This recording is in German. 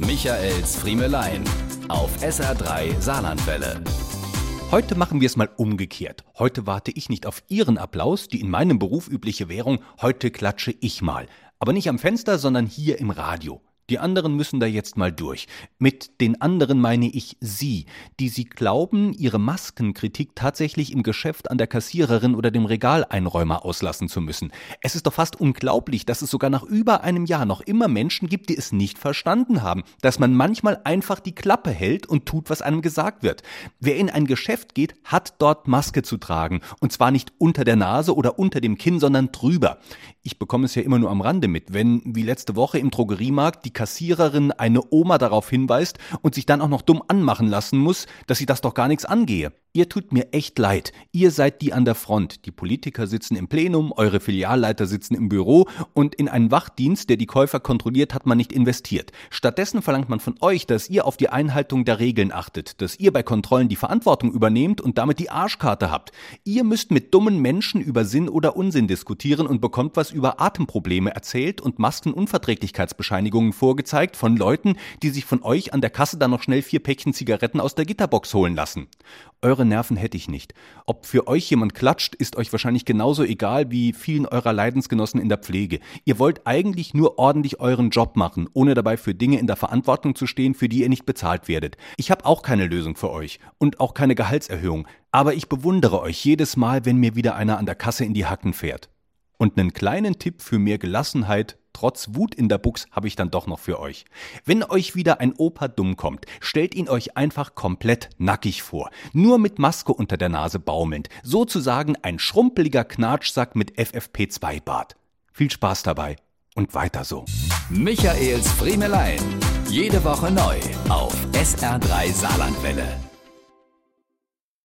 Michaels Friemelein auf SR3 Saarlandwelle. Heute machen wir es mal umgekehrt. Heute warte ich nicht auf Ihren Applaus, die in meinem Beruf übliche Währung. Heute klatsche ich mal. Aber nicht am Fenster, sondern hier im Radio. Die anderen müssen da jetzt mal durch. Mit den anderen meine ich Sie, die Sie glauben, Ihre Maskenkritik tatsächlich im Geschäft an der Kassiererin oder dem Regaleinräumer auslassen zu müssen. Es ist doch fast unglaublich, dass es sogar nach über einem Jahr noch immer Menschen gibt, die es nicht verstanden haben, dass man manchmal einfach die Klappe hält und tut, was einem gesagt wird. Wer in ein Geschäft geht, hat dort Maske zu tragen. Und zwar nicht unter der Nase oder unter dem Kinn, sondern drüber. Ich bekomme es ja immer nur am Rande mit, wenn, wie letzte Woche im Drogeriemarkt, die Kassiererin eine Oma darauf hinweist und sich dann auch noch dumm anmachen lassen muss, dass sie das doch gar nichts angehe. Ihr tut mir echt leid. Ihr seid die an der Front. Die Politiker sitzen im Plenum, eure Filialleiter sitzen im Büro und in einen Wachdienst, der die Käufer kontrolliert, hat man nicht investiert. Stattdessen verlangt man von euch, dass ihr auf die Einhaltung der Regeln achtet, dass ihr bei Kontrollen die Verantwortung übernehmt und damit die Arschkarte habt. Ihr müsst mit dummen Menschen über Sinn oder Unsinn diskutieren und bekommt was über Atemprobleme erzählt und Maskenunverträglichkeitsbescheinigungen vorgezeigt von Leuten, die sich von euch an der Kasse dann noch schnell vier Päckchen Zigaretten aus der Gitterbox holen lassen. Eure Nerven hätte ich nicht. Ob für euch jemand klatscht, ist euch wahrscheinlich genauso egal wie vielen eurer Leidensgenossen in der Pflege. Ihr wollt eigentlich nur ordentlich euren Job machen, ohne dabei für Dinge in der Verantwortung zu stehen, für die ihr nicht bezahlt werdet. Ich habe auch keine Lösung für euch und auch keine Gehaltserhöhung, aber ich bewundere euch jedes Mal, wenn mir wieder einer an der Kasse in die Hacken fährt. Und einen kleinen Tipp für mehr Gelassenheit trotz Wut in der Buchs habe ich dann doch noch für euch. Wenn euch wieder ein Opa dumm kommt, stellt ihn euch einfach komplett nackig vor. Nur mit Maske unter der Nase baumelnd. Sozusagen ein schrumpeliger Knatschsack mit FFP2-Bart. Viel Spaß dabei und weiter so. Michaels Friemelein. Jede Woche neu auf SR3 Saarlandwelle.